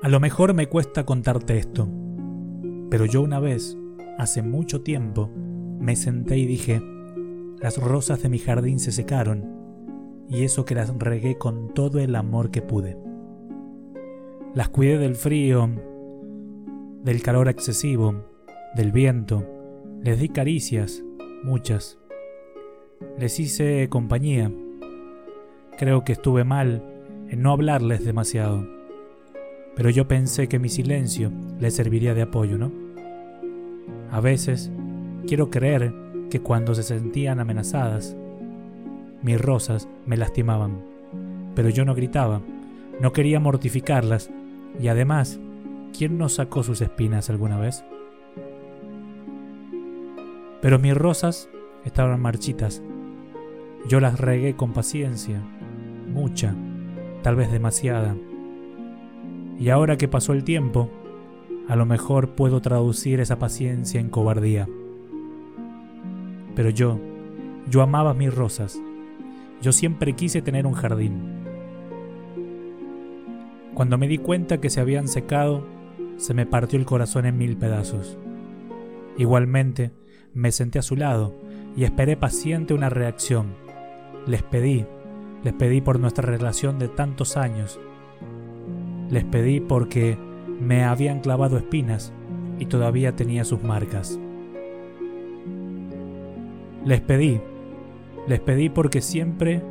A lo mejor me cuesta contarte esto, pero yo una vez, hace mucho tiempo, me senté y dije, las rosas de mi jardín se secaron, y eso que las regué con todo el amor que pude. Las cuidé del frío, del calor excesivo, del viento, les di caricias, muchas. Les hice compañía. Creo que estuve mal en no hablarles demasiado pero yo pensé que mi silencio les serviría de apoyo, ¿no? A veces quiero creer que cuando se sentían amenazadas, mis rosas me lastimaban, pero yo no gritaba, no quería mortificarlas y además, ¿quién no sacó sus espinas alguna vez? Pero mis rosas estaban marchitas. Yo las regué con paciencia, mucha, tal vez demasiada y ahora que pasó el tiempo, a lo mejor puedo traducir esa paciencia en cobardía. Pero yo, yo amaba mis rosas. Yo siempre quise tener un jardín. Cuando me di cuenta que se habían secado, se me partió el corazón en mil pedazos. Igualmente, me senté a su lado y esperé paciente una reacción. Les pedí, les pedí por nuestra relación de tantos años, les pedí porque me habían clavado espinas y todavía tenía sus marcas. Les pedí, les pedí porque siempre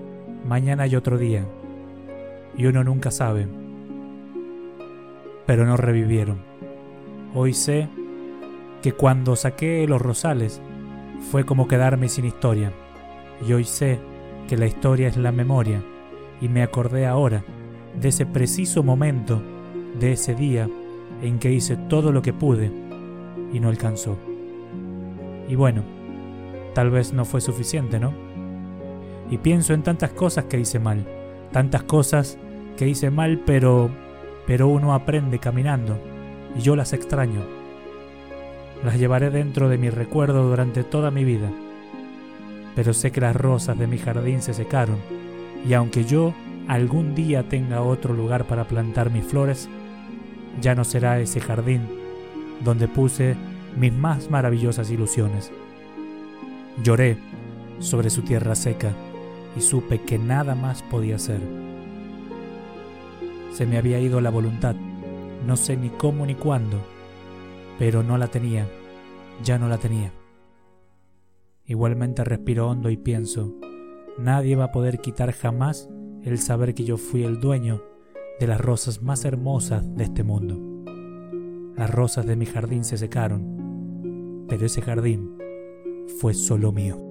mañana hay otro día y uno nunca sabe. Pero no revivieron. Hoy sé que cuando saqué los rosales fue como quedarme sin historia y hoy sé que la historia es la memoria y me acordé ahora de ese preciso momento, de ese día en que hice todo lo que pude y no alcanzó. Y bueno, tal vez no fue suficiente, ¿no? Y pienso en tantas cosas que hice mal, tantas cosas que hice mal, pero pero uno aprende caminando y yo las extraño. Las llevaré dentro de mi recuerdo durante toda mi vida. Pero sé que las rosas de mi jardín se secaron y aunque yo algún día tenga otro lugar para plantar mis flores, ya no será ese jardín donde puse mis más maravillosas ilusiones. Lloré sobre su tierra seca y supe que nada más podía ser. Se me había ido la voluntad, no sé ni cómo ni cuándo, pero no la tenía, ya no la tenía. Igualmente respiro hondo y pienso, nadie va a poder quitar jamás el saber que yo fui el dueño de las rosas más hermosas de este mundo. Las rosas de mi jardín se secaron, pero ese jardín fue solo mío.